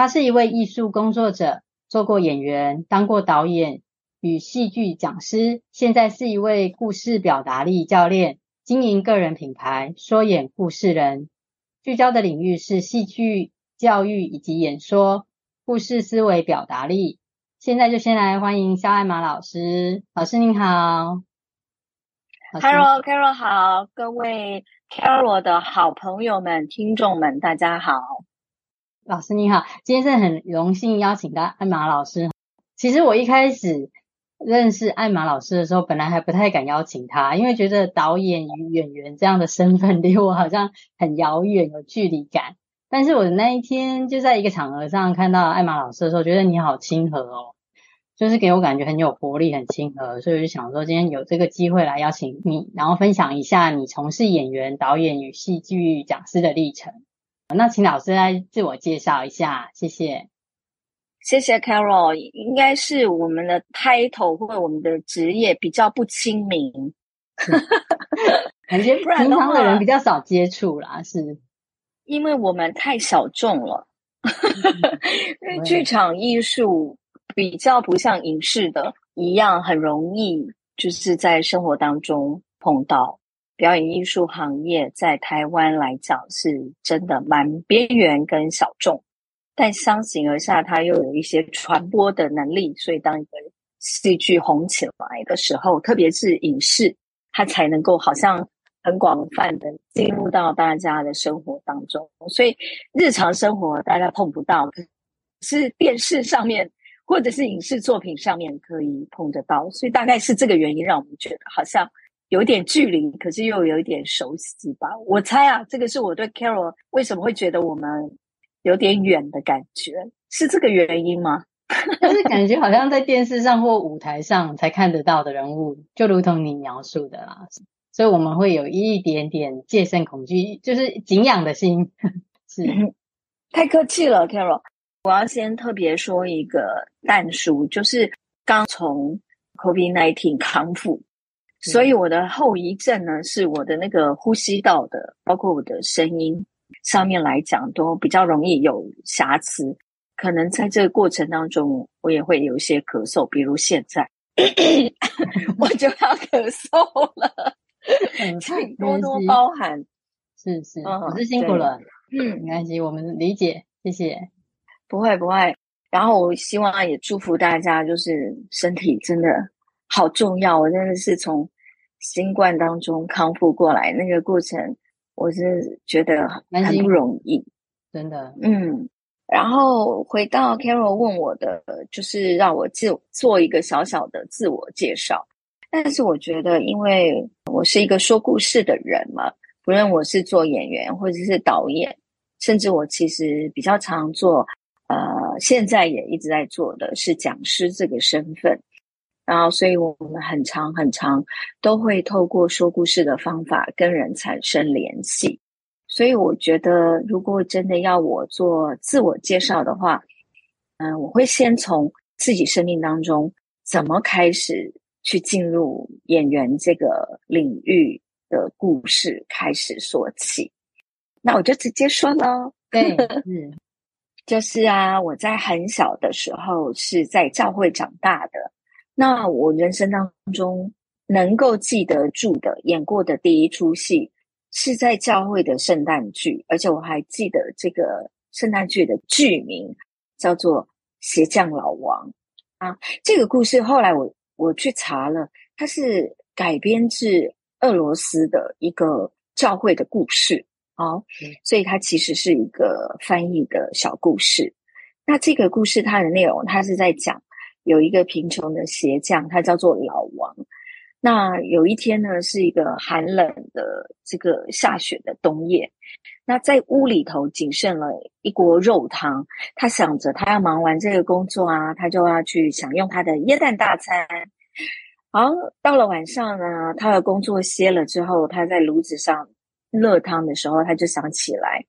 他是一位艺术工作者，做过演员，当过导演与戏剧讲师，现在是一位故事表达力教练，经营个人品牌说演故事人，聚焦的领域是戏剧教育以及演说、故事思维表达力。现在就先来欢迎萧爱玛老师，老师您好，Hello Carol 好，各位 Carol 的好朋友们、听众们，大家好。老师你好，今天是很荣幸邀请到艾玛老师。其实我一开始认识艾玛老师的时候，本来还不太敢邀请他，因为觉得导演与演员这样的身份离我好像很遥远，有距离感。但是我那一天就在一个场合上看到艾玛老师的时候，觉得你好亲和哦，就是给我感觉很有活力，很亲和，所以我就想说今天有这个机会来邀请你，然后分享一下你从事演员、导演与戏剧讲师的历程。那请老师来自我介绍一下，谢谢。谢谢 Carol，应该是我们的 title 或者我们的职业比较不亲民，感觉 平常的人比较少接触啦，是。因为我们太小众了，因为剧场艺术比较不像影视的一样，很容易就是在生活当中碰到。表演艺术行业在台湾来讲是真的蛮边缘跟小众，但相形而下，它又有一些传播的能力。所以，当一个戏剧红起来的时候，特别是影视，它才能够好像很广泛的进入到大家的生活当中。所以，日常生活大家碰不到，可是电视上面或者是影视作品上面可以碰得到。所以，大概是这个原因让我们觉得好像。有点距离，可是又有一点熟悉吧？我猜啊，这个是我对 Carol 为什么会觉得我们有点远的感觉，是这个原因吗？就是感觉好像在电视上或舞台上才看得到的人物，就如同你描述的啦，所以我们会有一点点戒慎恐惧，就是敬仰的心。是，太客气了，Carol。我要先特别说一个但书，就是刚从 COVID-19 康复。所以我的后遗症呢，是我的那个呼吸道的，包括我的声音上面来讲，都比较容易有瑕疵。可能在这个过程当中，我也会有一些咳嗽，比如现在，我就要咳嗽了，请多多包涵。是是，老师辛苦了，嗯，没关系，我们理解，谢谢。不会不会，然后我希望也祝福大家，就是身体真的。好重要！我真的是从新冠当中康复过来，那个过程我是觉得很不容易，真的。嗯，然后回到 Carol 问我的，就是让我自做一个小小的自我介绍。但是我觉得，因为我是一个说故事的人嘛，不论我是做演员或者是导演，甚至我其实比较常做，呃，现在也一直在做的是讲师这个身份。然后，所以我们很长很长都会透过说故事的方法跟人产生联系。所以，我觉得如果真的要我做自我介绍的话，嗯，我会先从自己生命当中怎么开始去进入演员这个领域的故事开始说起。那我就直接说喽，对，嗯，就是啊，我在很小的时候是在教会长大的。那我人生当中能够记得住的演过的第一出戏，是在教会的圣诞剧，而且我还记得这个圣诞剧的剧名叫做《鞋匠老王》啊。这个故事后来我我去查了，它是改编自俄罗斯的一个教会的故事好，所以它其实是一个翻译的小故事。那这个故事它的内容，它是在讲。有一个贫穷的鞋匠，他叫做老王。那有一天呢，是一个寒冷的这个下雪的冬夜。那在屋里头仅剩了一锅肉汤，他想着他要忙完这个工作啊，他就要去享用他的耶诞大餐。好，到了晚上呢，他的工作歇了之后，他在炉子上热汤的时候，他就想起来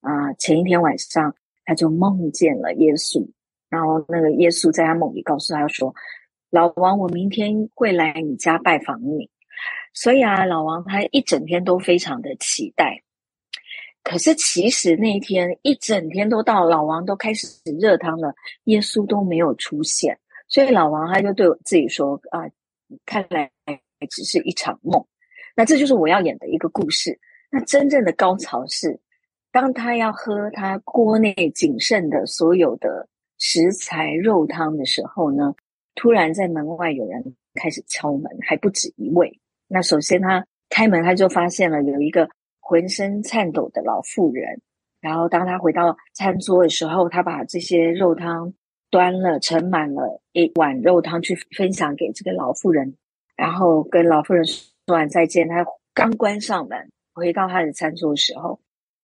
啊、前一天晚上他就梦见了耶稣，然后那个耶稣在他梦里告诉他说：“老王，我明天会来你家拜访你。”所以啊，老王他一整天都非常的期待。可是其实那一天一整天都到，老王都开始热汤了，耶稣都没有出现，所以老王他就对自己说：“啊。”看来只是一场梦，那这就是我要演的一个故事。那真正的高潮是，当他要喝他锅内仅剩的所有的食材肉汤的时候呢，突然在门外有人开始敲门，还不止一位。那首先他开门，他就发现了有一个浑身颤抖的老妇人。然后当他回到餐桌的时候，他把这些肉汤。端了盛满了一碗肉汤去分享给这个老妇人，然后跟老妇人说完再见。他刚关上门，回到他的餐桌的时候，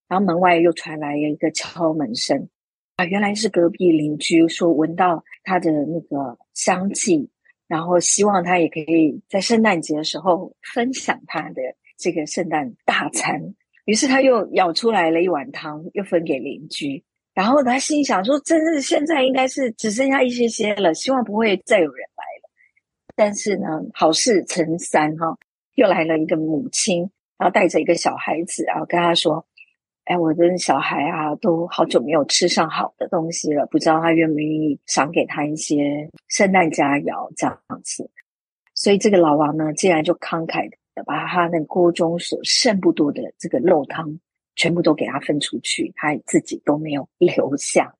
然后门外又传来了一个敲门声啊，原来是隔壁邻居说闻到他的那个香气，然后希望他也可以在圣诞节的时候分享他的这个圣诞大餐。于是他又舀出来了一碗汤，又分给邻居。然后他心想说：“真的，现在应该是只剩下一些些了，希望不会再有人来了。”但是呢，好事成三哈，又来了一个母亲，然后带着一个小孩子，然后跟他说：“哎，我的小孩啊，都好久没有吃上好的东西了，不知道他愿不愿意赏给他一些圣诞佳肴这样子。”所以这个老王呢，竟然就慷慨的把他那锅中所剩不多的这个肉汤。全部都给他分出去，他自己都没有留下。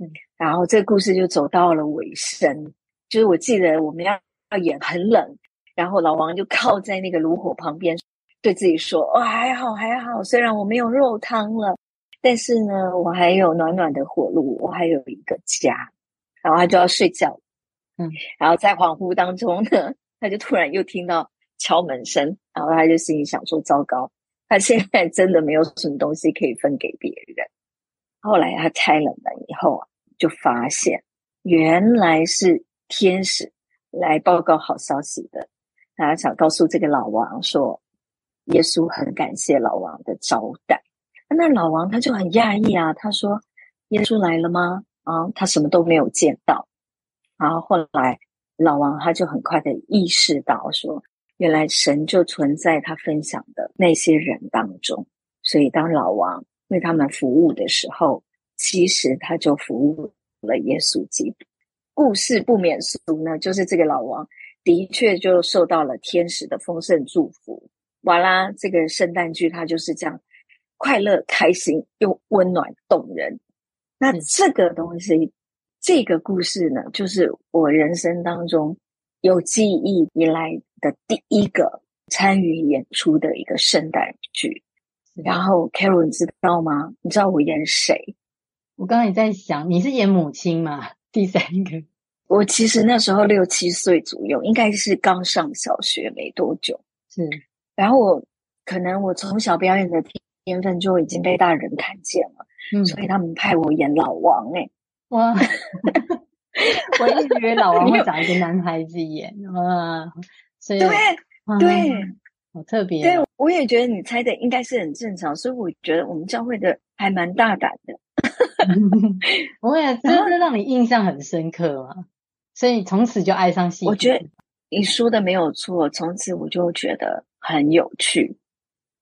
嗯，然后这个故事就走到了尾声。就是我记得我们要要演很冷，然后老王就靠在那个炉火旁边，对自己说：“哦，还好还好，虽然我没有肉汤了，但是呢，我还有暖暖的火炉，我还有一个家。”然后他就要睡觉。嗯，然后在恍惚当中呢，他就突然又听到敲门声，然后他就心里想说：“糟糕。”他现在真的没有什么东西可以分给别人。后来他开了门以后啊，就发现原来是天使来报告好消息的。他想告诉这个老王说，耶稣很感谢老王的招待。那老王他就很讶异啊，他说：“耶稣来了吗？”啊，他什么都没有见到。然后后来老王他就很快的意识到说。原来神就存在他分享的那些人当中，所以当老王为他们服务的时候，其实他就服务了耶稣基督。故事不免俗呢，就是这个老王的确就受到了天使的丰盛祝福。完啦，这个圣诞剧它就是这样快乐、开心又温暖动人。那这个东西，这个故事呢，就是我人生当中有记忆以来。的第一个参与演出的一个圣诞剧，然后 Carol 你知道吗？你知道我演谁？我刚刚也在想，你是演母亲吗？第三个，我其实那时候六七岁左右，应该是刚上小学没多久。是，然后我可能我从小表演的天分就已经被大人看见了，嗯，所以他们派我演老王哎、欸，哇，我一直以为老王会找一个男孩子演啊。所以对对，好特别。对，我也觉得你猜的应该是很正常，所以我觉得我们教会的还蛮大胆的。我也真的让你印象很深刻嘛，所以从此就爱上戏。我觉得你说的没有错，从此我就觉得很有趣。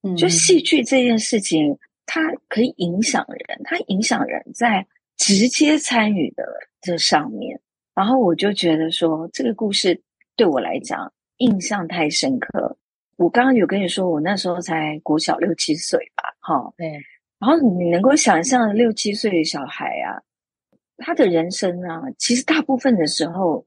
嗯，就戏剧这件事情，它可以影响人，它影响人在直接参与的这上面。然后我就觉得说，这个故事对我来讲。印象太深刻，我刚刚有跟你说，我那时候才国小六七岁吧，哈，对。然后你能够想象六七岁的小孩啊，他的人生啊，其实大部分的时候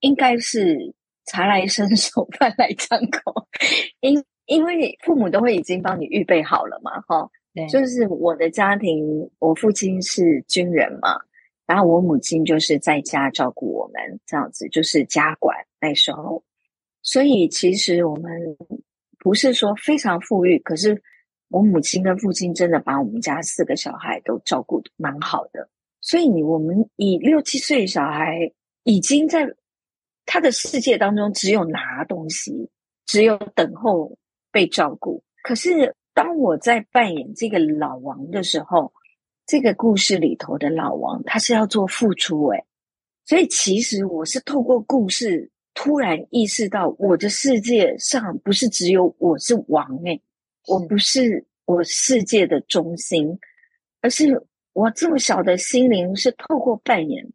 应该是茶来伸手，饭来张口，因因为父母都会已经帮你预备好了嘛，哈，对。就是我的家庭，我父亲是军人嘛，然后我母亲就是在家照顾我们，这样子就是家管那时候。所以其实我们不是说非常富裕，可是我母亲跟父亲真的把我们家四个小孩都照顾得蛮好的。所以你我们以六七岁小孩已经在他的世界当中，只有拿东西，只有等候被照顾。可是当我在扮演这个老王的时候，这个故事里头的老王他是要做付出诶，所以其实我是透过故事突然意识到，我的世界上不是只有我是王诶，我不是我世界的中心，而是。我这么小的心灵是透过扮演，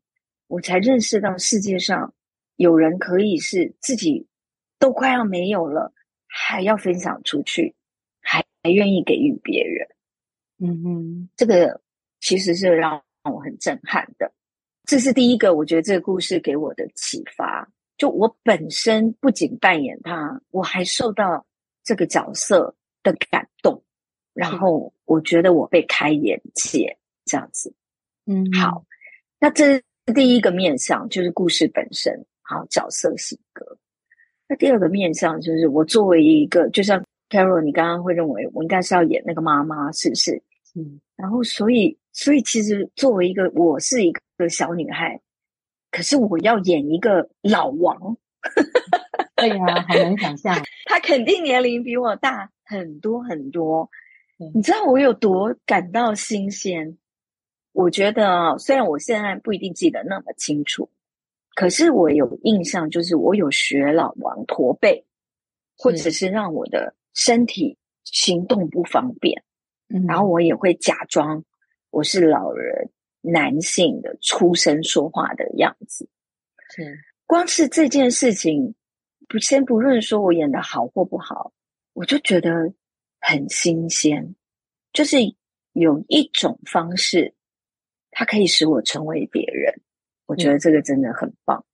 我才认识到世界上有人可以是自己都快要没有了，还要分享出去，还还愿意给予别人。嗯哼，这个其实是让我很震撼的。这是第一个，我觉得这个故事给我的启发。就我本身不仅扮演他，我还受到这个角色的感动，然后我觉得我被开眼界。这样子，嗯，好，那这是第一个面向，就是故事本身，好，角色性格。那第二个面向就是我作为一个，就像 Carol，你刚刚会认为我应该是要演那个妈妈，是不是？嗯，然后所以，所以其实作为一个，我是一个小女孩，可是我要演一个老王，对啊，很难想象，他肯定年龄比我大很多很多，你知道我有多感到新鲜？我觉得，虽然我现在不一定记得那么清楚，可是我有印象，就是我有学老王驼背，或者是让我的身体行动不方便，嗯，然后我也会假装我是老人，男性的出声说话的样子。是，光是这件事情，不先不论说我演的好或不好，我就觉得很新鲜，就是有一种方式。它可以使我成为别人，我觉得这个真的很棒。嗯、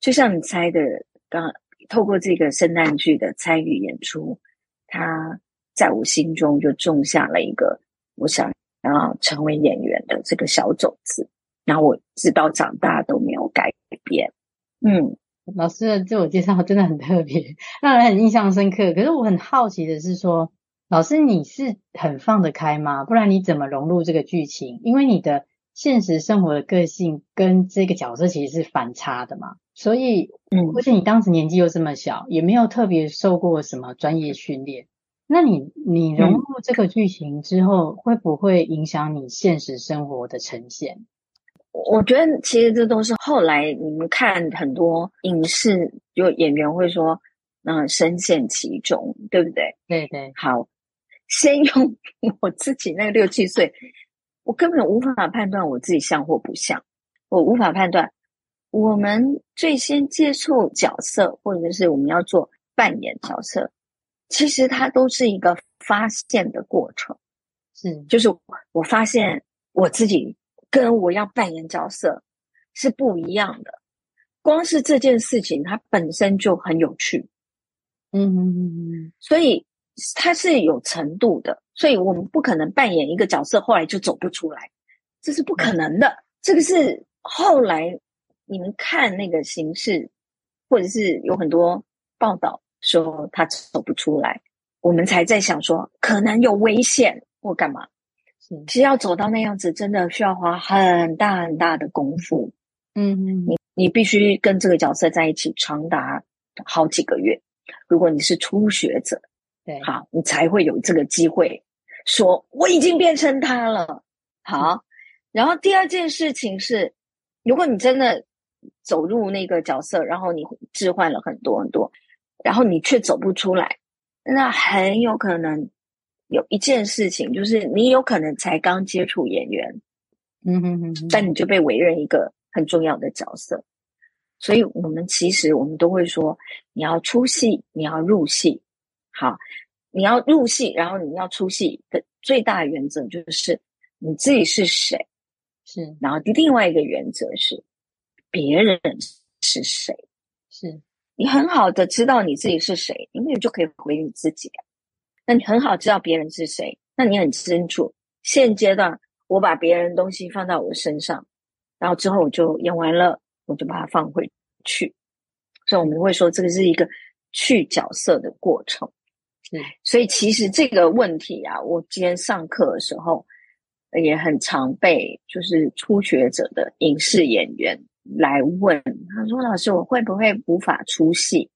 就像你猜的，刚透过这个圣诞剧的参与演出，他在我心中就种下了一个我想要成为演员的这个小种子。然后我直到长大都没有改变。嗯，老师的自我介绍真的很特别，让人很印象深刻。可是我很好奇的是说，老师你是很放得开吗？不然你怎么融入这个剧情？因为你的。现实生活的个性跟这个角色其实是反差的嘛，所以，嗯，而且你当时年纪又这么小，也没有特别受过什么专业训练，那你你融入这个剧情之后，会不会影响你现实生活的呈现？我觉得其实这都是后来你们看很多影视，就演员会说，嗯，深陷其中，对不对？对对。好，先用 我自己那个六七岁。我根本无法判断我自己像或不像，我无法判断。我们最先接触角色，或者是我们要做扮演角色，其实它都是一个发现的过程。是，就是我发现我自己跟我要扮演角色是不一样的。光是这件事情，它本身就很有趣。嗯嗯嗯嗯，所以它是有程度的。所以我们不可能扮演一个角色，后来就走不出来，这是不可能的。这个是后来你们看那个形式，或者是有很多报道说他走不出来，我们才在想说可能有危险或干嘛。其实要走到那样子，真的需要花很大很大的功夫。嗯嗯，你你必须跟这个角色在一起长达好几个月。如果你是初学者。对，好，你才会有这个机会说我已经变成他了。好，然后第二件事情是，如果你真的走入那个角色，然后你置换了很多很多，然后你却走不出来，那很有可能有一件事情，就是你有可能才刚接触演员，嗯哼哼，但你就被委任一个很重要的角色，所以我们其实我们都会说，你要出戏，你要入戏。好，你要入戏，然后你要出戏的最大原则就是你自己是谁，是。然后另外一个原则是别人是谁，是。你很好的知道你自己是谁，因为你就可以回你自己。那你很好知道别人是谁，那你很清楚现阶段我把别人东西放到我身上，然后之后我就演完了，我就把它放回去。所以我们会说这个是一个。去角色的过程。是，所以其实这个问题啊，我今天上课的时候也很常被就是初学者的影视演员来问，他说：“老师，我会不会无法出戏？”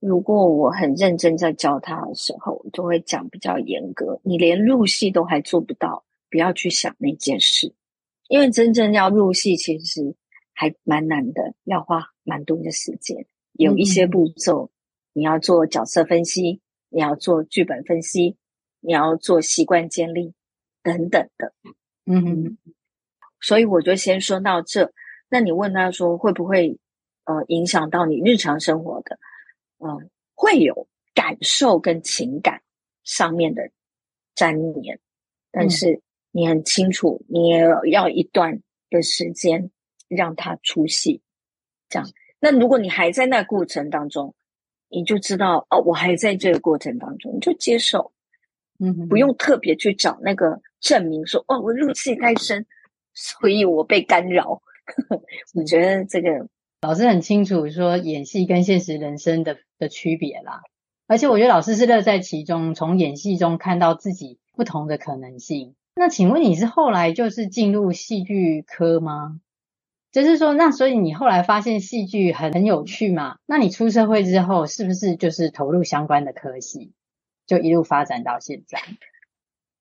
如果我很认真在教他的时候，我就会讲比较严格。你连入戏都还做不到，不要去想那件事，因为真正要入戏，其实还蛮难的，要花蛮多的时间。有一些步骤，你要做角色分析。你要做剧本分析，你要做习惯建立等等的，嗯，所以我就先说到这。那你问他说会不会呃影响到你日常生活的？嗯、呃，会有感受跟情感上面的粘连，但是你很清楚，你也要一段的时间让它出戏，这样。那如果你还在那过程当中，你就知道哦，我还在这个过程当中，你就接受，嗯，不用特别去找那个证明说，哦，我入戏太深，所以我被干扰。我觉得这个老师很清楚说演戏跟现实人生的的区别啦，而且我觉得老师是乐在其中，从演戏中看到自己不同的可能性。那请问你是后来就是进入戏剧科吗？就是说，那所以你后来发现戏剧很很有趣嘛？那你出社会之后，是不是就是投入相关的科系，就一路发展到现在？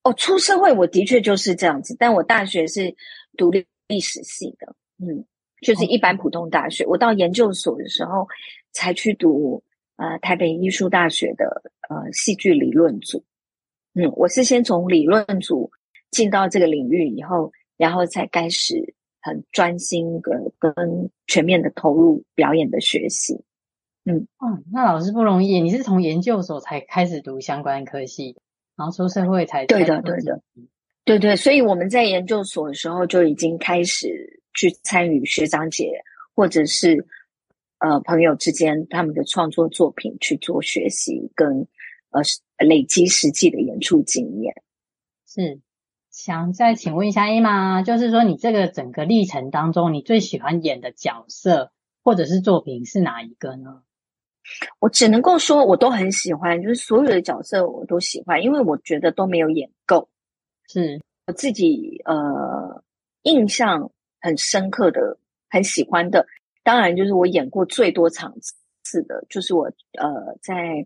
哦，出社会我的确就是这样子，但我大学是读历史系的，嗯，就是一般普通大学。我到研究所的时候才去读呃台北艺术大学的呃戏剧理论组，嗯，我是先从理论组进到这个领域以后，然后才开始。很专心的跟全面的投入表演的学习，嗯，哦，那老师不容易，你是从研究所才开始读相关科系，然后出社会才对的，对的，对对，所以我们在研究所的时候就已经开始去参与学长姐或者是呃朋友之间他们的创作作品去做学习跟呃累积实际的演出经验，是。想再请问一下 Emma，就是说你这个整个历程当中，你最喜欢演的角色或者是作品是哪一个呢？我只能够说，我都很喜欢，就是所有的角色我都喜欢，因为我觉得都没有演够。是我自己呃印象很深刻的、很喜欢的，当然就是我演过最多场次的，就是我呃在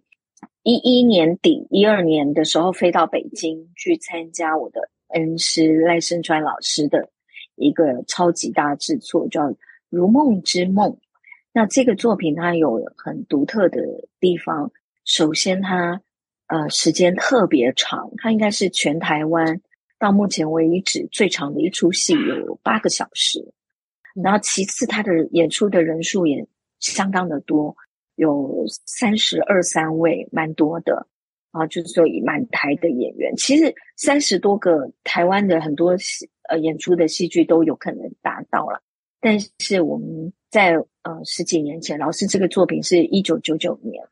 一一年底、一二年的时候飞到北京去参加我的。恩师赖声川老师的一个超级大制作，叫《如梦之梦》。那这个作品它有很独特的地方。首先它，呃时间特别长，它应该是全台湾到目前为止最长的一出戏，有八个小时。然后其次，它的演出的人数也相当的多，有三十二三位，蛮多的。啊，就是说以满台的演员，其实三十多个台湾的很多戏呃演出的戏剧都有可能达到了，但是我们在呃十几年前，老师这个作品是一九九九年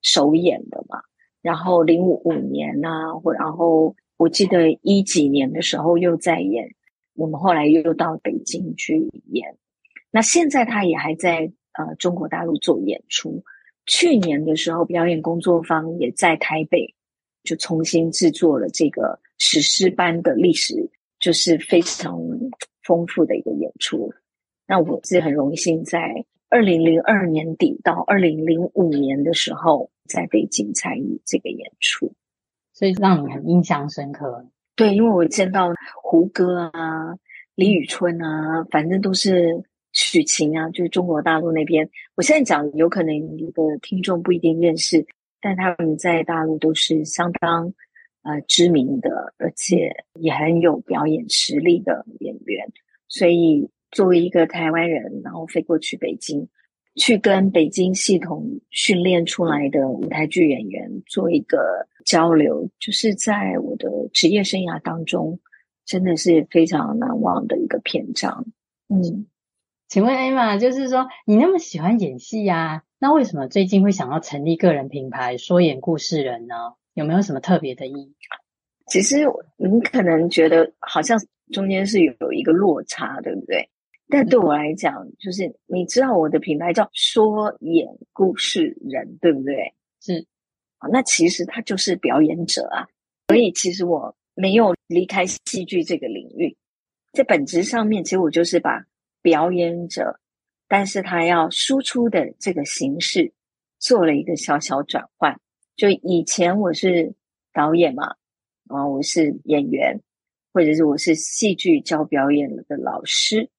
首演的嘛，然后零五五年啊，或然后我记得一几年的时候又在演，我们后来又到北京去演，那现在他也还在呃中国大陆做演出。去年的时候，表演工作坊也在台北，就重新制作了这个史诗般的历史，就是非常丰富的一个演出。那我是很荣幸，在二零零二年底到二零零五年的时候，在北京参与这个演出，所以让你很印象深刻。对，因为我见到胡歌啊、李宇春啊，反正都是。许晴啊，就是中国大陆那边。我现在讲，有可能你的听众不一定认识，但他们在大陆都是相当呃知名的，而且也很有表演实力的演员。所以作为一个台湾人，然后飞过去北京，去跟北京系统训练出来的舞台剧演员做一个交流，就是在我的职业生涯当中，真的是非常难忘的一个篇章。嗯。请问 Emma，就是说你那么喜欢演戏呀，那为什么最近会想要成立个人品牌说演故事人呢？有没有什么特别的意义？其实你可能觉得好像中间是有一个落差，对不对？但对我来讲，就是你知道我的品牌叫说演故事人，对不对？是啊，那其实他就是表演者啊。所以其实我没有离开戏剧这个领域，在本质上面，其实我就是把表演者，但是他要输出的这个形式做了一个小小转换。就以前我是导演嘛，啊，我是演员，或者是我是戏剧教表演的老师，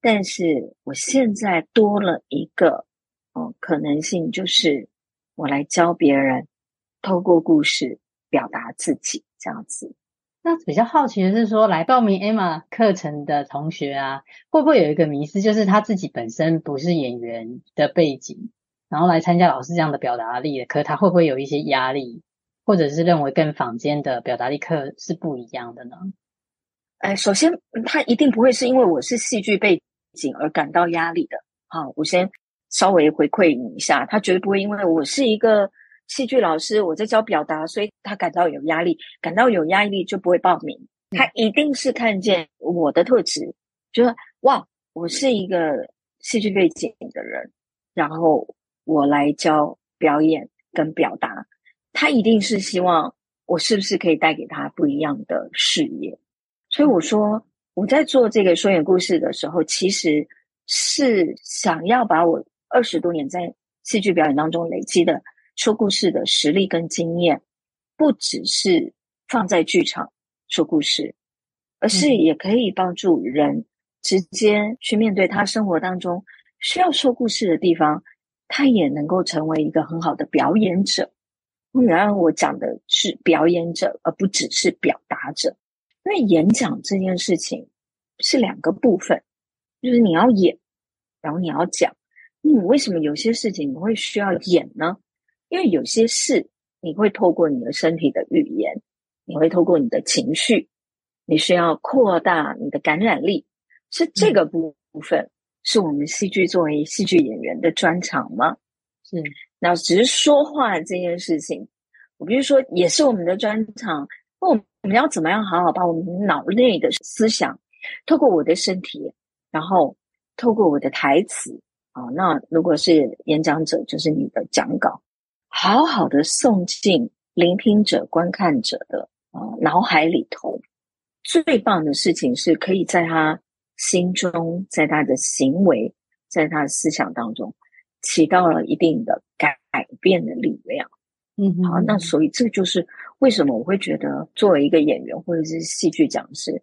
但是我现在多了一个，哦，可能性就是我来教别人，透过故事。表达自己这样子，那比较好奇的是说，来报名 Emma 课程的同学啊，会不会有一个迷思，就是他自己本身不是演员的背景，然后来参加老师这样的表达力的课，他会不会有一些压力，或者是认为跟坊间的表达力课是不一样的呢？哎，首先他一定不会是因为我是戏剧背景而感到压力的。好，我先稍微回馈你一下，他绝对不会因为我是一个。戏剧老师，我在教表达，所以他感到有压力，感到有压力就不会报名。他一定是看见我的特质，觉得哇，我是一个戏剧背景的人，然后我来教表演跟表达，他一定是希望我是不是可以带给他不一样的视野。所以我说，我在做这个说演故事的时候，其实是想要把我二十多年在戏剧表演当中累积的。说故事的实力跟经验，不只是放在剧场说故事，而是也可以帮助人直接去面对他生活当中需要说故事的地方，他也能够成为一个很好的表演者。然后我讲的是表演者，而不只是表达者，因为演讲这件事情是两个部分，就是你要演，然后你要讲。你，为什么有些事情你会需要演呢？因为有些事，你会透过你的身体的语言，你会透过你的情绪，你需要扩大你的感染力，是这个部分，嗯、是我们戏剧作为戏剧演员的专长吗？是。那只是说话这件事情，我必须说也是我们的专长。那我们要怎么样好好把我们脑内的思想，透过我的身体，然后透过我的台词啊，那如果是演讲者，就是你的讲稿。好好的送进聆听者、观看者的啊脑海里头，最棒的事情是可以在他心中，在他的行为，在他的思想当中起到了一定的改变的力量。嗯，好，那所以这就是为什么我会觉得作为一个演员或者是戏剧讲师，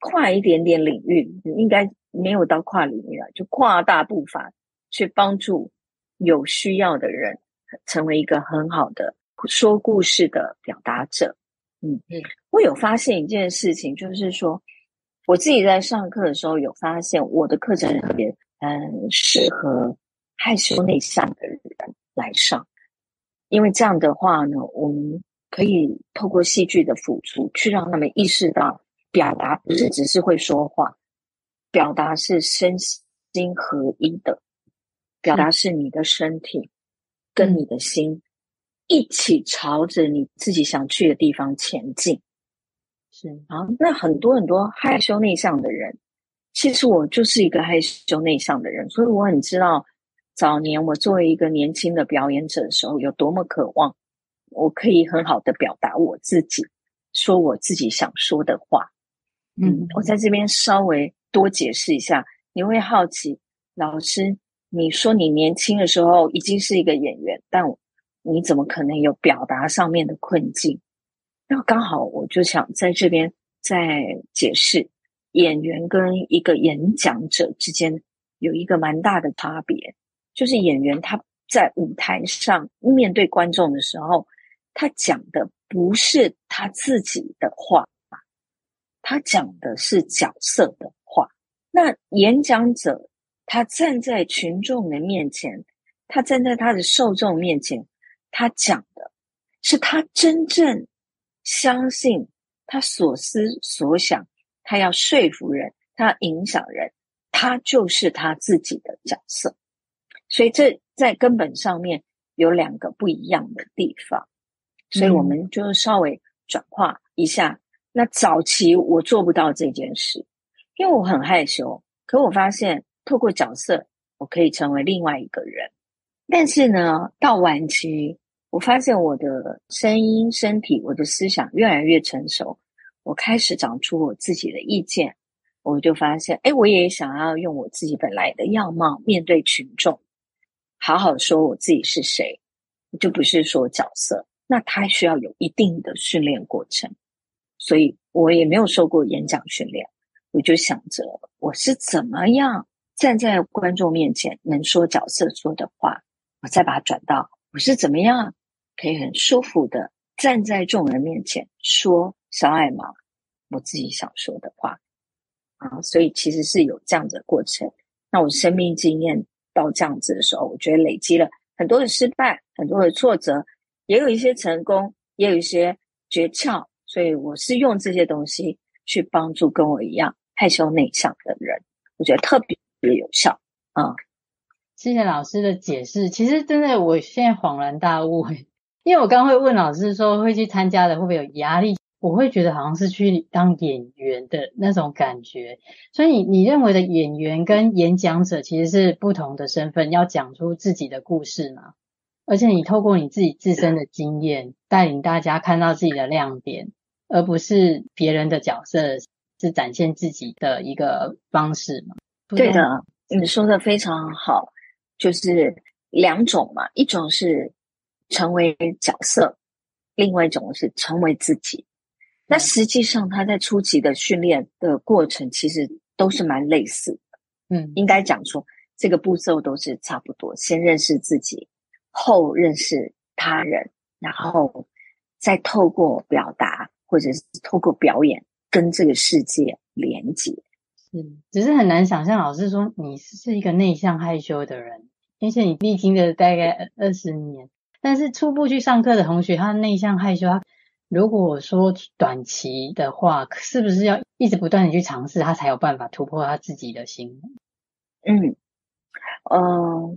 跨一点点领域，应该没有到跨领域了，就跨大步伐去帮助有需要的人。成为一个很好的说故事的表达者，嗯嗯，我有发现一件事情，就是说我自己在上课的时候有发现，我的课程特别嗯适合害羞内向的人来上，因为这样的话呢，我们可以透过戏剧的辅助，去让他们意识到表达不是只是会说话，表达是身心合一的，表达是你的身体。跟你的心一起朝着你自己想去的地方前进，是啊。那很多很多害羞内向的人，其实我就是一个害羞内向的人，所以我很知道早年我作为一个年轻的表演者的时候，有多么渴望我可以很好的表达我自己，说我自己想说的话。嗯，我在这边稍微多解释一下，你会好奇老师。你说你年轻的时候已经是一个演员，但你怎么可能有表达上面的困境？那刚好我就想在这边再解释，演员跟一个演讲者之间有一个蛮大的差别，就是演员他在舞台上面对观众的时候，他讲的不是他自己的话，他讲的是角色的话。那演讲者。他站在群众的面前，他站在他的受众面前，他讲的是他真正相信他所思所想，他要说服人，他要影响人，他就是他自己的角色。所以这在根本上面有两个不一样的地方，所以我们就稍微转化一下。嗯。那早期我做不到这件事，因为我很害羞，可我发现。透过角色，我可以成为另外一个人。但是呢，到晚期，我发现我的声音、身体、我的思想越来越成熟，我开始长出我自己的意见。我就发现，哎，我也想要用我自己本来的样貌面对群众，好好说我自己是谁，就不是说角色。那他需要有一定的训练过程，所以我也没有受过演讲训练。我就想着，我是怎么样站在观众面前能说角色说的话，我再把它转到我是怎么样。可以很舒服的站在众人面前说小艾玛我自己想说的话啊，所以其实是有这样子的过程。那我生命经验到这样子的时候，我觉得累积了很多的失败，很多的挫折，也有一些成功，也有一些诀窍。所以我是用这些东西去帮助跟我一样害羞内向的人，我觉得特别有效啊。谢谢老师的解释，其实真的我现在恍然大悟。因为我刚会问老师说，会去参加的会不会有压力？我会觉得好像是去当演员的那种感觉。所以你你认为的演员跟演讲者其实是不同的身份，要讲出自己的故事嘛。而且你透过你自己自身的经验，带领大家看到自己的亮点，而不是别人的角色，是展现自己的一个方式嘛。对的，你说的非常好，就是两种嘛，一种是。成为角色，另外一种是成为自己。那实际上，他在初期的训练的过程，其实都是蛮类似的。嗯，应该讲说，这个步骤都是差不多：先认识自己，后认识他人，然后再透过表达或者是透过表演，跟这个世界连接。嗯，只是很难想象，老师说你是一个内向害羞的人，而且你历经了大概二十年。但是初步去上课的同学，他内向害羞，他如果说短期的话，是不是要一直不断的去尝试，他才有办法突破他自己的心？嗯，呃，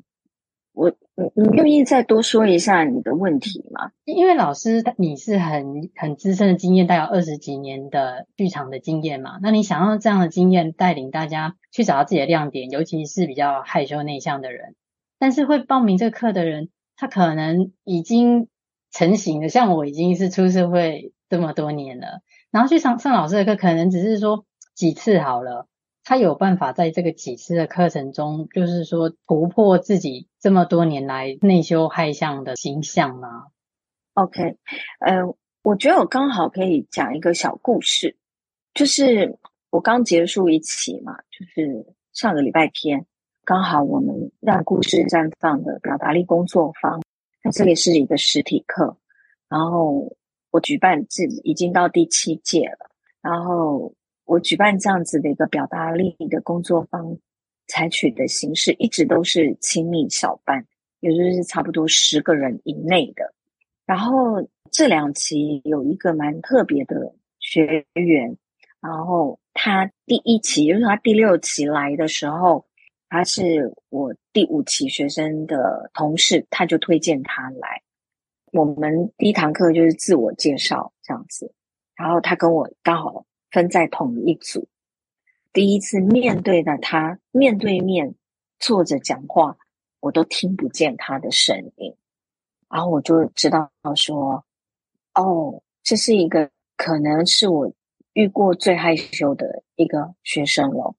我你你愿意再多说一下你的问题吗？因为老师你是很很资深的经验，带有二十几年的剧场的经验嘛，那你想要这样的经验带领大家去找到自己的亮点，尤其是比较害羞内向的人，但是会报名这课的人。他可能已经成型了，像我已经是出社会这么多年了，然后去上上老师的课，可能只是说几次好了。他有办法在这个几次的课程中，就是说突破自己这么多年来内修害相的形象吗？OK，呃，我觉得我刚好可以讲一个小故事，就是我刚结束一期嘛，就是上个礼拜天。刚好我们让故事绽放的表达力工作坊，那这里是一个实体课，然后我举办这已经到第七届了，然后我举办这样子的一个表达力的工作坊，采取的形式一直都是亲密小班，也就是差不多十个人以内的。然后这两期有一个蛮特别的学员，然后他第一期就是他第六期来的时候。他是我第五期学生的同事，他就推荐他来。我们第一堂课就是自我介绍这样子，然后他跟我刚好分在同一组。第一次面对的他，面对面坐着讲话，我都听不见他的声音，然后我就知道说，哦，这是一个可能是我遇过最害羞的一个学生了。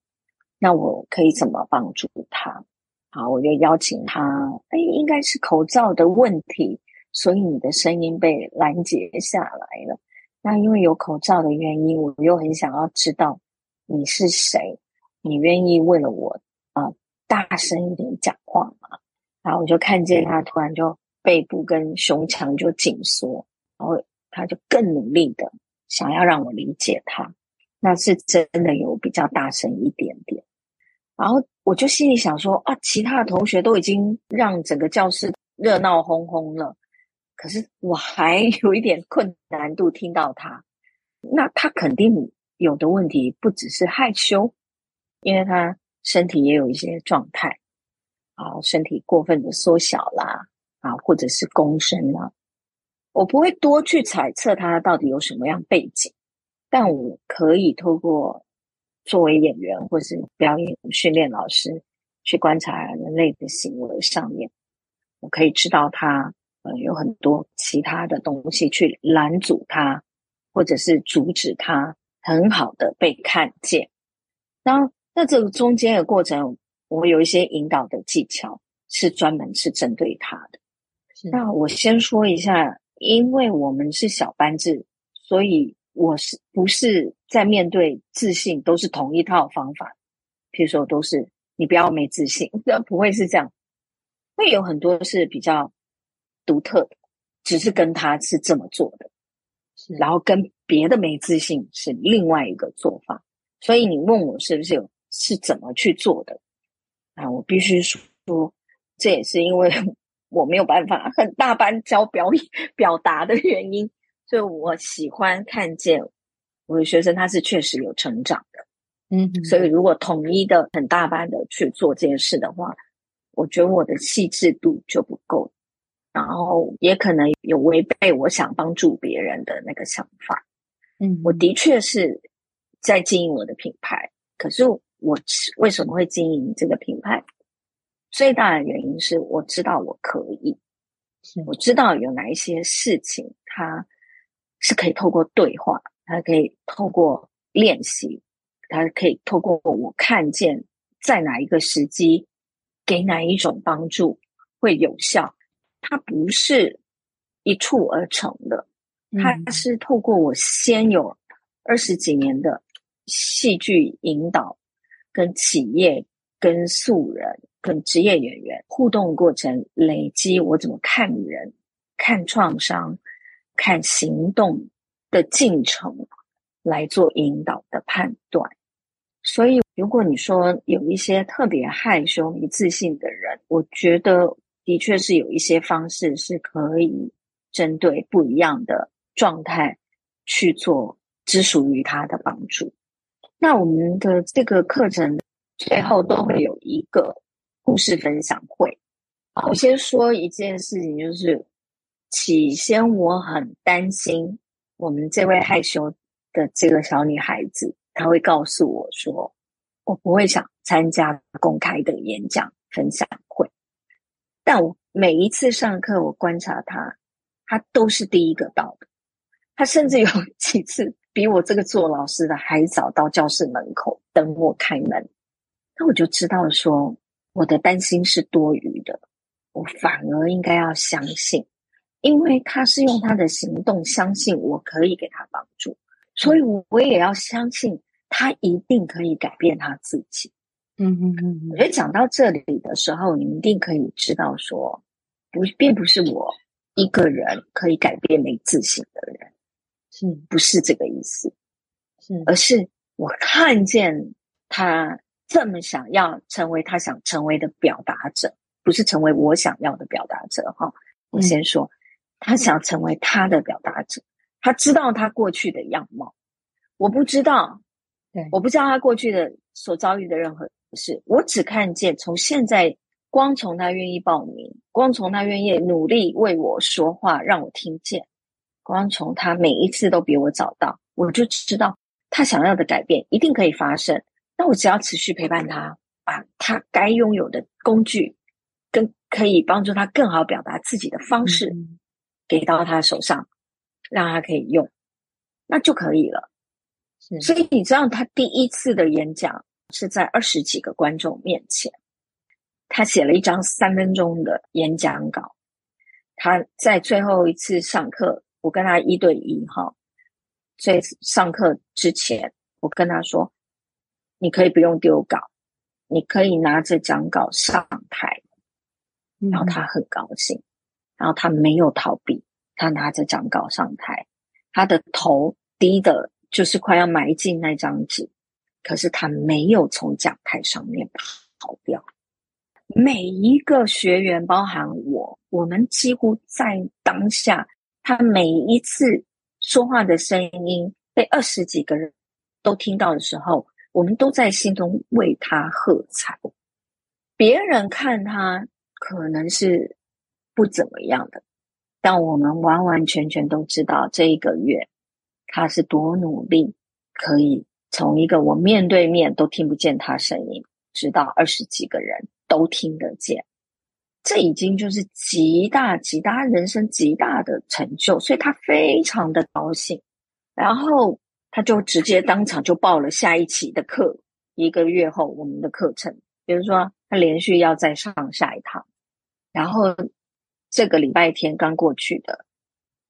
那我可以怎么帮助他？好，我就邀请他。哎，应该是口罩的问题，所以你的声音被拦截下来了。那因为有口罩的原因，我又很想要知道你是谁，你愿意为了我啊、大声一点讲话吗？然后我就看见他突然就背部跟胸腔就紧缩，然后他就更努力的想要让我理解他。那是真的有比较大声一点点。然后我就心里想说啊，其他的同学都已经让整个教室热闹哄哄了，可是我还 有一点困难度听到他。那他肯定有的问题不只是害羞，因为他身体也有一些状态，啊，身体过分的缩小啦，啊，或者是躬身啦。我不会多去揣测他到底有什么样背景，但我可以透过。作为演员或是表演训练老师，去观察人类的行为上面，我可以知道他呃，有很多其他的东西去拦阻他，或者是阻止他很好的被看见。当那这个中间的过程，我有一些引导的技巧，是专门是针对他的。那我先说一下，因为我们是小班制，所以我是不是在面对自信都是同一套方法？譬如说，都是你不要没自信，这 不会是这样，会有很多是比较。独特的，只是跟他是这么做的，然后跟别的没自信是另外一个做法。所以你问我是不是有是怎么去做的啊？我必须说，这也是因为 我没有办法很大班教表演表达的原因。所以我喜欢看见我的学生他是确实有成长的。嗯，所以如果统一的很大班的去做这件事的话，我觉得我的细致度就不够。然后也可能有违背我想帮助别人的那个想法。嗯，我的确是在经营我的品牌，可是我为什么会经营这个品牌？最大的原因是我知道我可以，我知道有哪一些事情，它是可以透过对话，它可以透过练习，它可以透过我看见在哪一个时机给哪一种帮助会有效。它不是一蹴而成的，它是透过我先有二十几年的戏剧引导，跟企业、跟素人、跟职业演员互动过程累积，我怎么看人、看创伤、看行动的进程来做引导的判断。所以，如果你说有一些特别害羞、没自信的人，我觉得。的确是有一些方式是可以针对不一样的状态去做只属于他的帮助。那我们的这个课程最后都会有一个故事分享会。我先说一件事情，就是起先我很担心我们这位害羞的这个小女孩子，她会告诉我说，我不会想参加公开的演讲分享。但我每一次上课，我观察他，他都是第一个到的。他甚至有 几次比我这个做老师的还早到教室门口等我开门。那我就知道说，我的担心是多余的，我反而应该要相信，因为他是用他的行动相信我可以给他帮助，所以我也要相信他一定可以改变他自己。嗯嗯嗯，我觉得讲到这里的时候，你们一定可以知道说，不，并不是我一个人可以改变没自信的人，是。不是这个意思？是，而是我看见他这么想要成为他想成为的表达者，不是成为我想要的表达者哈。我先说，他想成为他的表达者，他知道他过去的样貌，我不知道，对，我不知道他过去的所遭遇的任何。是我只看见从现在，光从他愿意报名，光从他愿意努力为我说话，让我听见，光从他每一次都比我早到，我就知道他想要的改变一定可以发生。那我只要持续陪伴他，把他该拥有的工具，跟可以帮助他更好表达自己的方式，给到他手上，让他可以用，那就可以了。所以你知道他第一次的演讲。是在二十几个观众面前，他写了一张三分钟的演讲稿。他在最后一次上课，我跟他一对一哈。在上课之前，我跟他说：“你可以不用丢稿，你可以拿着讲稿上台。”然后他很高兴，然后他没有逃避，他拿着讲稿上台，他的头低的，就是快要埋进那张纸。可是他没有从讲台上面跑掉。每一个学员，包含我，我们几乎在当下，他每一次说话的声音被二十几个人都听到的时候，我们都在心中为他喝彩。别人看他可能是不怎么样的，但我们完完全全都知道这一个月他是多努力，可以。从一个我面对面都听不见他声音，直到二十几个人都听得见，这已经就是极大极大人生极大的成就，所以他非常的高兴，然后他就直接当场就报了下一期的课，一个月后我们的课程，比如说他连续要再上下一堂，然后这个礼拜天刚过去的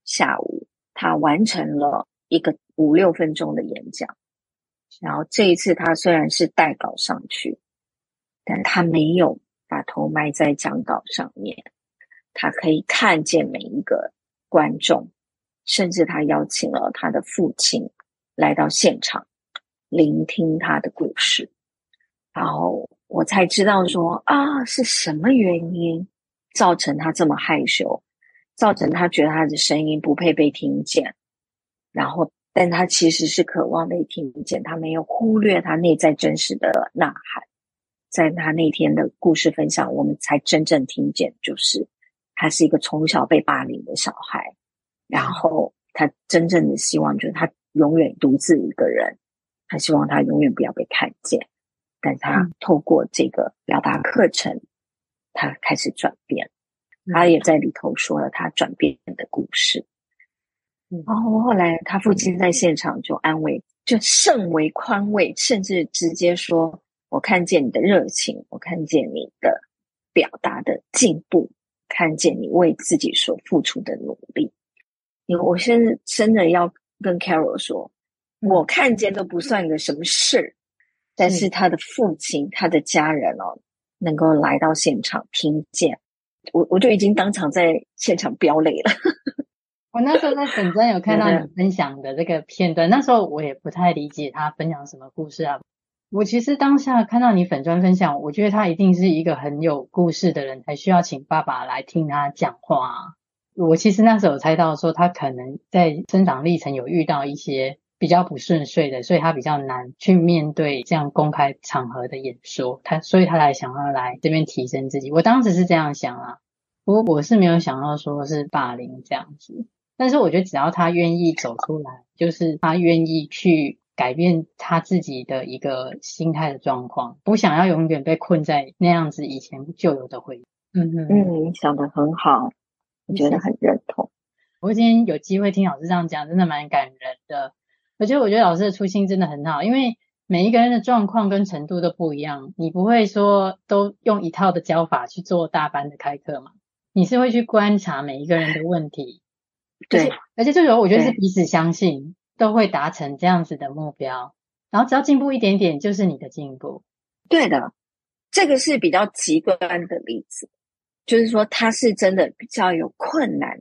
下午，他完成了一个五六分钟的演讲，然后这一次他虽然是带稿上去，但他没有。把头埋在讲稿上面，他可以看见每一个观众，甚至他邀请了他的父亲来到现场聆听他的故事，然后我才知道说啊，是什么原因造成他这么害羞，造成他觉得他的声音不配被听见，然后但他其实是渴望被听见，他没有忽略他内在真实的呐喊。在他那天的故事分享，我们才真正听见，就是他是一个从小被霸凌的小孩，然后他真正的希望就是他永远独自一个人，他希望他永远不要被看见，但他透过这个表达课程，他开始转变，他也在里头说了他转变的故事，然后后来他父亲在现场就安慰，就甚为宽慰，甚至直接说。我看见你的热情，我看见你的表达的进步，看见你为自己所付出的努力。因为我现在真的要跟 Carol 说，我看见都不算个什么事，但是他的父亲、他的家人哦，能够来到现场听见，我我就已经当场在现场飙泪了。我那时候在粉专有看到你分享的这个片段，那时候我也不太理解他分享什么故事啊。我其实当下看到你粉专分享，我觉得他一定是一个很有故事的人，才需要请爸爸来听他讲话。我其实那时候猜到说，他可能在生长历程有遇到一些比较不顺遂的，所以他比较难去面对这样公开场合的演说，他所以他才想要来这边提升自己。我当时是这样想啊，不过我是没有想到说是霸凌这样子。但是我觉得只要他愿意走出来，就是他愿意去。改变他自己的一个心态的状况，不想要永远被困在那样子以前旧有的回忆。嗯嗯嗯，想的很好，我觉得很认同。我今天有机会听老师这样讲，真的蛮感人的。而且我觉得老师的初心真的很好，因为每一个人的状况跟程度都不一样，你不会说都用一套的教法去做大班的开课嘛？你是会去观察每一个人的问题，对，而且这时候我觉得是彼此相信。都会达成这样子的目标，然后只要进步一点点，就是你的进步。对的，这个是比较极端的例子，就是说他是真的比较有困难，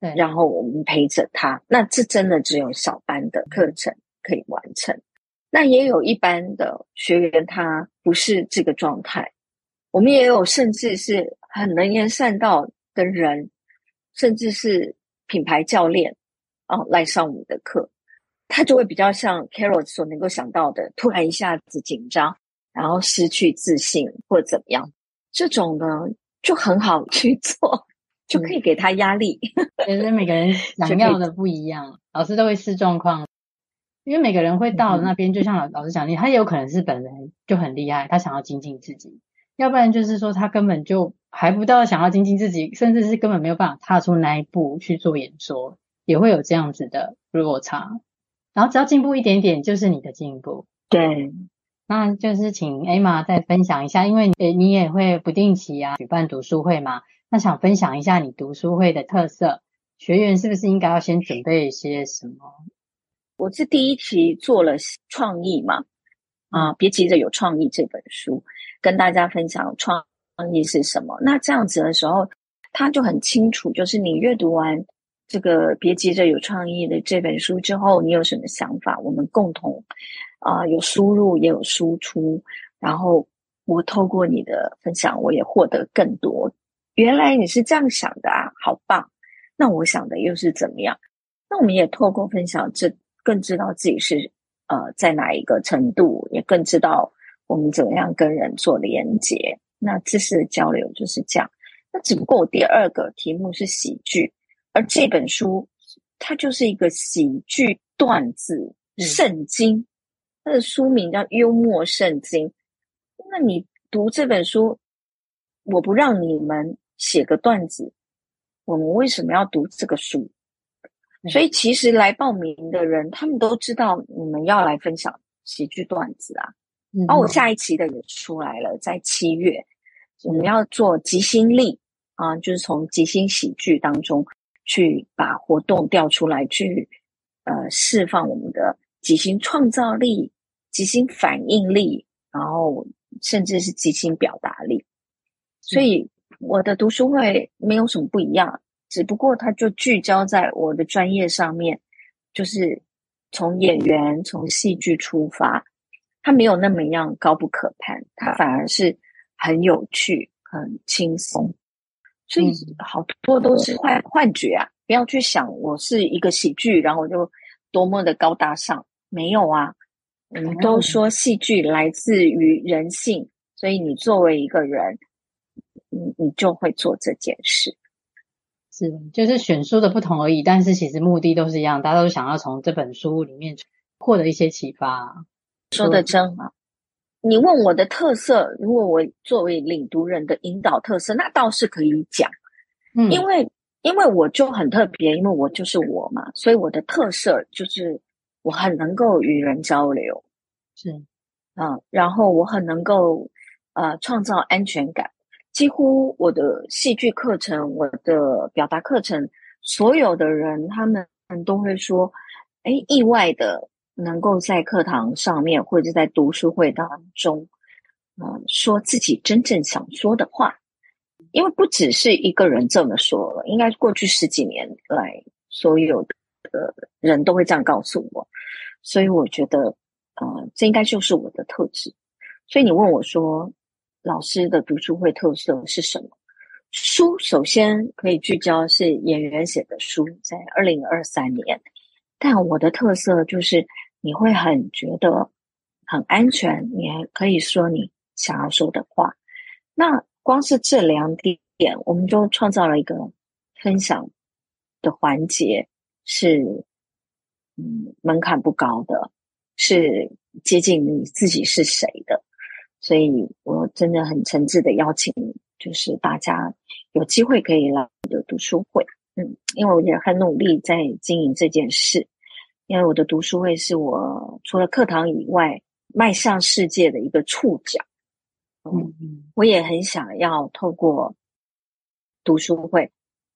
对，然后我们陪着他，那这真的只有小班的课程可以完成。那也有一般的学员，他不是这个状态，我们也有甚至是很能言善道的人，甚至是品牌教练。哦，来上我们的课，他就会比较像 Carol 所能够想到的，突然一下子紧张，然后失去自信或怎么样，这种呢就很好去做，就可以给他压力。其实每个人想要的不一样，老师都会视状况，因为每个人会到那边，就像老老师讲的，他也有可能是本人就很厉害，他想要精进自己，要不然就是说他根本就还不到想要精进自己，甚至是根本没有办法踏出那一步去做演说。也会有这样子的落差，然后只要进步一点点，就是你的进步。对，那就是请 Emma 再分享一下，因为诶你也会不定期啊举办读书会嘛，那想分享一下你读书会的特色，学员是不是应该要先准备一些什么？我是第一期做了创意嘛，啊，别急着有创意这本书，跟大家分享创意是什么。那这样子的时候，他就很清楚，就是你阅读完。这个别急着有创意的这本书之后，你有什么想法？我们共同啊、有输入也有输出，然后我透过你的分享，我也获得更多。原来你是这样想的啊，好棒！那我想的又是怎么样？那我们也透过分享，这更知道自己是呃在哪一个程度，也更知道我们怎么样跟人做连接。那知识的交流就是这样。那只不过我第二个题目是喜剧。而这本书，它就是一个喜剧段子圣经，它的书名叫《幽默圣经》。那你读这本书，我不让你们写个段子，我们为什么要读这个书？所以其实来报名的人，他们都知道你们要来分享喜剧段子啊。然后我下一期的也出来了，在七月，我们要做即兴力啊，就是从即兴喜剧当中去把活动调出来，去呃释放我们的即兴创造力、即兴反应力，然后甚至是即兴表达力。所以我的读书会没有什么不一样。只不过，它就聚焦在我的专业上面，就是从演员、从戏剧出发，它没有那么样高不可攀，它反而是很有趣、很轻松，所以好多都是幻幻觉啊！不要去想我是一个喜剧，然后我就多么的高大上，没有啊！我们都说戏剧来自于人性，所以你作为一个人，你你就会做这件事。是，就是选书的不同而已，但是其实目的都是一样，大家都想要从这本书里面获得一些启发。说的真好。你问我的特色，如果我作为领读人的引导特色，那倒是可以讲。嗯，因为因为我就很特别，因为我就是我嘛，所以我的特色就是我很能够与人交流。是，嗯，然后我很能够呃创造安全感。几乎我的戏剧课程，我的表达课程，所有的人他们都会说：“哎，意外的能够在课堂上面或者在读书会当中，嗯、说自己真正想说的话。因为不只是一个人这么说了，应该过去十几年来，所有的人都会这样告诉我。所以我觉得，呃，这应该就是我的特质。所以你问我说。”老师的读书会特色是什么？书首先可以聚焦是演员写的书，在二零二三年。但我的特色就是你会很觉得很安全，你还可以说你想要说的话。那光是这两点，我们就创造了一个分享的环节，是嗯门槛不高的，是接近你自己是谁的。所以我真的很诚挚的邀请，就是大家有机会可以来我的读书会，嗯，因为我也很努力在经营这件事，因为我的读书会是我除了课堂以外迈向世界的一个触角，嗯，我也很想要透过读书会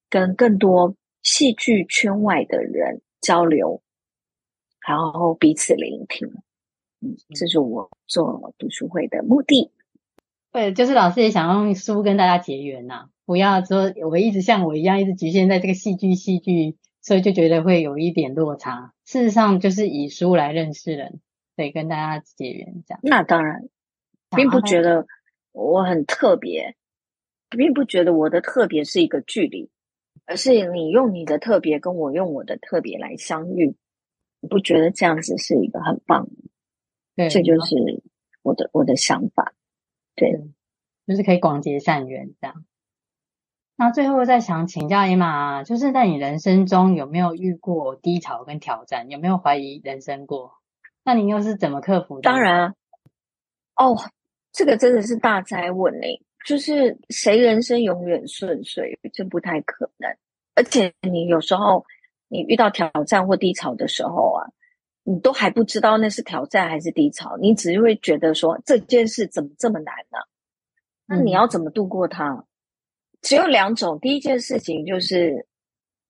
跟更多戏剧圈外的人交流，然后彼此聆听。嗯，这是我做读书会的目的。对，就是老师也想用书跟大家结缘呐、啊，不要说我一直像我一样一直局限在这个戏剧戏剧，所以就觉得会有一点落差。事实上，就是以书来认识人，对，跟大家结缘这样。那当然，并不觉得我很特别，并不觉得我的特别是一个距离，而是你用你的特别跟我用我的特别来相遇，你不觉得这样子是一个很棒的？对，这就是我的我的想法，对，就是可以广结善缘这样。那最后再想请教 Emma，就是在你人生中有没有遇过低潮跟挑战？有没有怀疑人生过？那你又是怎么克服的？当然，哦，这个真的是大哉问诶，就是谁人生永远顺遂，这不太可能。而且你有时候你遇到挑战或低潮的时候啊。你都还不知道那是挑战还是低潮，你只是会觉得说这件事怎么这么难呢？那你要怎么度过它？嗯。只有两种，第一件事情就是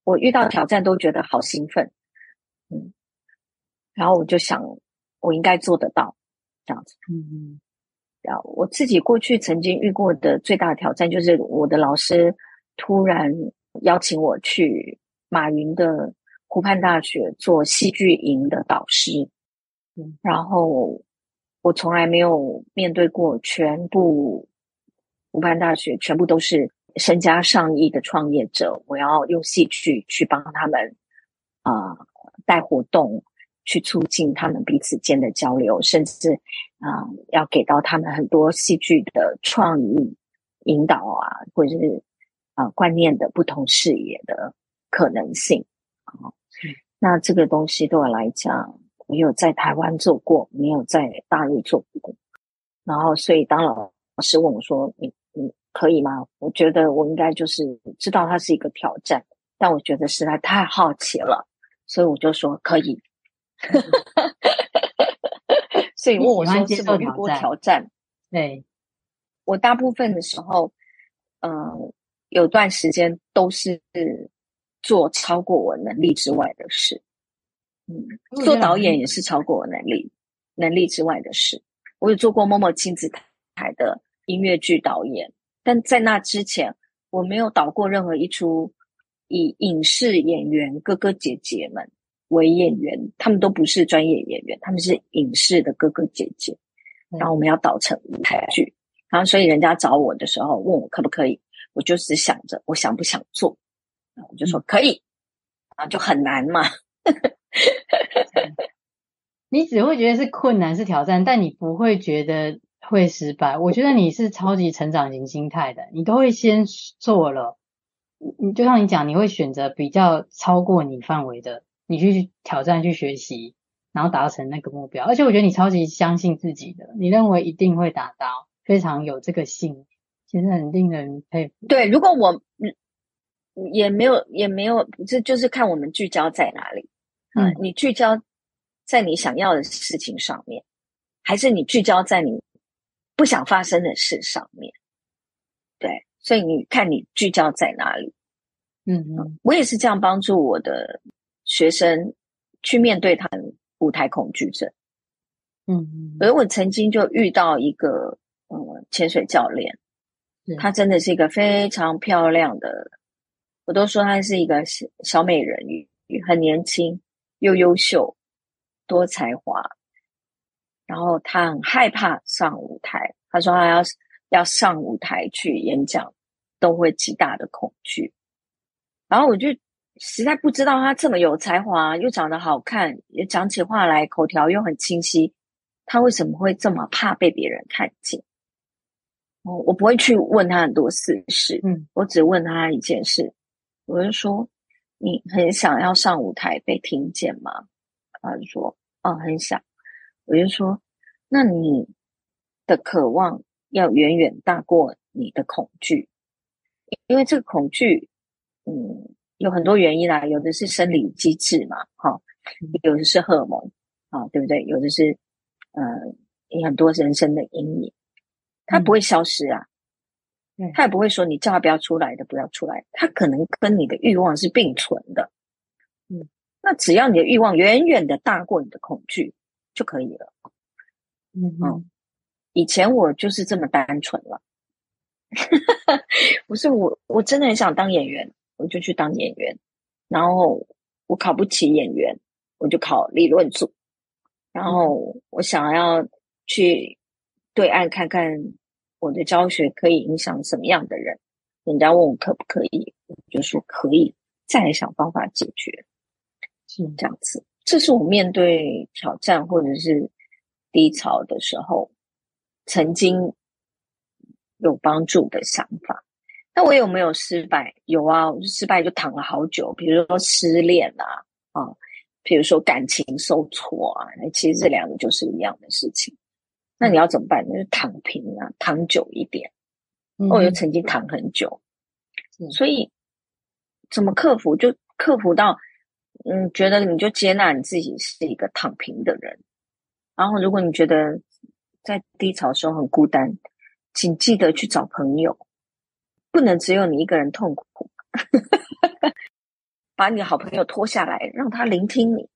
我遇到挑战都觉得好兴奋，嗯，然后我就想我应该做得到，这样子，嗯嗯。然后我自己过去曾经遇过的最大的挑战就是我的老师突然邀请我去马云的。湖畔大学做戏剧营的导师，嗯，然后我从来没有面对过全部湖畔大学全部都是身家上亿的创业者，我要用戏剧去帮他们啊、呃、带活动，去促进他们彼此间的交流，甚至啊、呃、要给到他们很多戏剧的创意引导啊，或者是啊、呃、观念的不同视野的可能性啊。那这个东西对我来讲，我有在台湾做过，没有在大陆做过。然后，所以当老师问我说：“你你可以吗？我觉得我应该就是知道它是一个挑战，但我觉得实在太好奇了，所以我就说可以。所以问我说是否遇过挑战？对，我大部分的时候，嗯、呃，有段时间都是做超过我能力之外的事。嗯，做导演也是超过我能力能力之外的事。我有做过某某亲子台的音乐剧导演。但在那之前，我没有导过任何一出以影视演员哥哥姐姐们为演员，他们都不是专业演员，他们是影视的哥哥姐姐。然后我们要导成舞台剧，然后所以人家找我的时候问我可不可以，我就只想着我想不想做，我就说可以，啊，就很难嘛。你只会觉得是困难是挑战，但你不会觉得。会失败，我觉得你是超级成长型心态的，你都会先做了，你就像你讲，你会选择比较超过你范围的，你去挑战去学习，然后达成那个目标。而且我觉得你超级相信自己的，你认为一定会达到，非常有这个信，其实很令人佩服。对，如果我也没有也没有，这就是看我们聚焦在哪里。嗯，你聚焦在你想要的事情上面，还是你聚焦在你不想发生的事上面，对，所以你看你聚焦在哪里？嗯嗯，我也是这样帮助我的学生去面对他的舞台恐惧症。嗯嗯，而我曾经就遇到一个呃潜水教练，她真的是一个非常漂亮的，我都说她是一个小小美人鱼，很年轻又优秀，多才华。然后他很害怕上舞台，他说他要要上舞台去演讲，都会极大的恐惧。然后我就实在不知道他这么有才华，又长得好看，也讲起话来口条又很清晰，他为什么会这么怕被别人看见？哦，我不会去问他很多私事，嗯，我只问他一件事，我就说你很想要上舞台被听见吗？他就说哦，很想。我就说，那你的渴望要远远大过你的恐惧，因为这个恐惧，嗯，有很多原因啦，有的是生理机制嘛，哈，有的是荷尔蒙，啊，对不对？有的是，呃，有很多人生的阴影，它不会消失啊，嗯，它也不会说你叫他不要出来的不要出来，它可能跟你的欲望是并存的，嗯，那只要你的欲望远远的大过你的恐惧。就可以了，嗯嗯，以前我就是这么单纯了，不是我，我真的很想当演员，我就去当演员，然后我考不起演员，我就考理论组，然后我想要去对岸看看我的教学可以影响什么样的人，人家问我可不可以，我就说可以，再来想方法解决，是。这样子。这是我面对挑战或者是低潮的时候，曾经有帮助的想法。那我有没有失败？有啊，我失败就躺了好久。比如说失恋啊，啊，比如说感情受挫啊，那其实这两个就是一样的事情。那你要怎么办？那就躺平啊，躺久一点。我又曾经躺很久，所以怎么克服？就克服到。嗯，觉得你就接纳你自己是一个躺平的人，然后如果你觉得在低潮的时候很孤单，请记得去找朋友，不能只有你一个人痛苦，把你的好朋友拖下来，让他聆听你，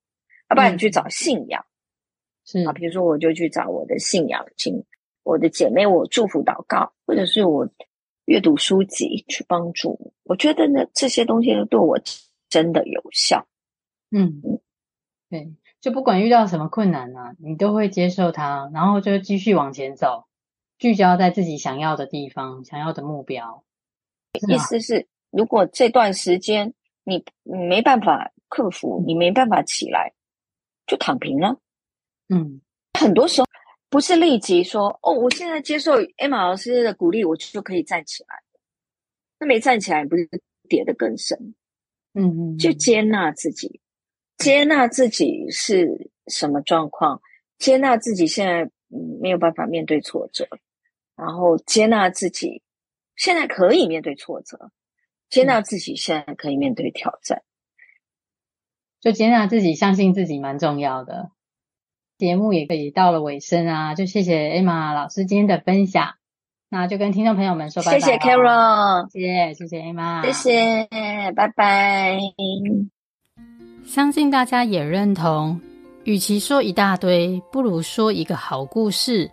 要不然你去找信仰，是。啊，比如说我就去找我的信仰，请我的姐妹我祝福祷告，或者是我阅读书籍去帮助我，我觉得呢这些东西对我真的有效。嗯，对，就不管遇到什么困难呢、啊，你都会接受它，然后就继续往前走，聚焦在自己想要的地方、想要的目标。意思是，如果这段时间你你没办法克服，你没办法起来，就躺平了。嗯，很多时候不是立即说哦，我现在接受 Emma 老师的鼓励，我就可以站起来。那没站起来，不是跌得更深？嗯嗯，就接纳自己。接纳自己是什么状况？接纳自己现在嗯没有办法面对挫折，然后接纳自己现在可以面对挫折，接纳自己现在可以面对挑战，就接纳自己，相信自己蛮重要的。节目也可以到了尾声啊，就谢谢 Emma 老师今天的分享，那就跟听众朋友们说拜拜。谢谢 Carol，谢谢谢谢 Emma，谢谢，拜拜。相信大家也认同，与其说一大堆，不如说一个好故事，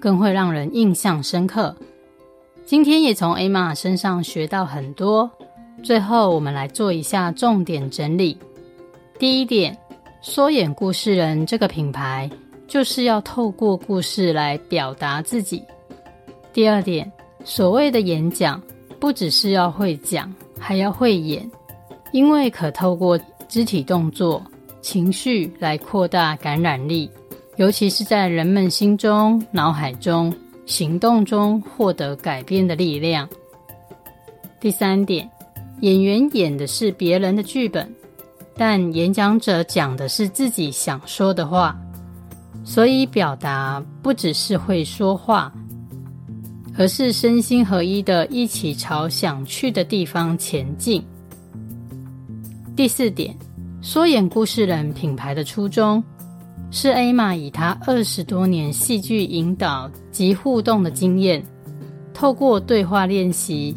更会让人印象深刻。今天也从 Emma 身上学到很多。最后，我们来做一下重点整理。第一点，说演故事人这个品牌就是要透过故事来表达自己。第二点，所谓的演讲，不只是要会讲，还要会演，因为可透过肢体动作、情绪来扩大感染力，尤其是在人们心中、脑海中。行动中获得改变的力量。第三点，演员演的是别人的剧本，但演讲者讲的是自己想说的话，所以表达不只是会说话，而是身心合一的一起朝想去的地方前进。第四点，说演故事人品牌的初衷。是艾玛以她二十多年戏剧引导及互动的经验，透过对话练习，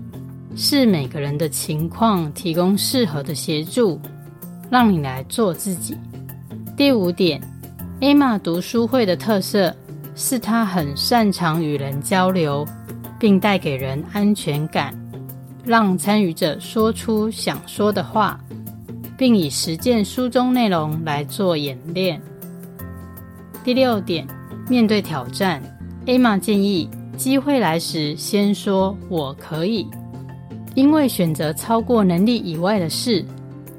视每个人的情况，提供适合的协助，让你来做自己。第五点艾玛读书会的特色是她很擅长与人交流，并带给人安全感，让参与者说出想说的话，并以实践书中内容来做演练。第六点，面对挑战，Emma 建议机会来时先说“我可以”，因为选择超过能力以外的事，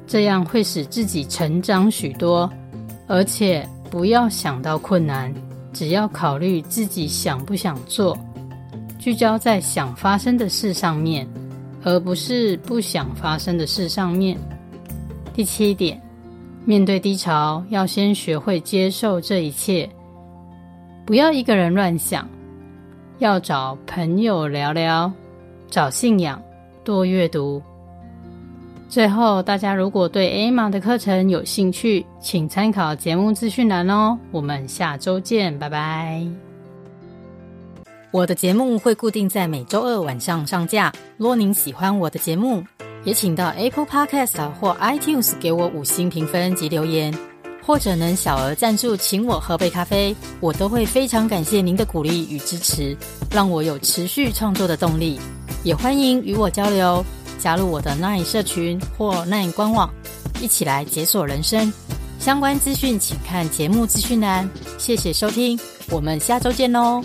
这样会使自己成长许多。而且不要想到困难，只要考虑自己想不想做，聚焦在想发生的事上面，而不是不想发生的事上面。第七点。面对低潮，要先学会接受这一切，不要一个人乱想，要找朋友聊聊，找信仰，多阅读。最后，大家如果对 Emma 的课程有兴趣，请参考节目资讯栏哦。我们下周见，拜拜。我的节目会固定在每周二晚上上架。若您喜欢我的节目，也请到 Apple Podcast 或 iTunes 给我五星评分及留言，或者能小额赞助，请我喝杯咖啡，我都会非常感谢您的鼓励与支持，让我有持续创作的动力。也欢迎与我交流，加入我的 Line 社群或 Line 官网，一起来解锁人生。相关资讯请看节目资讯栏。谢谢收听，我们下周见喽。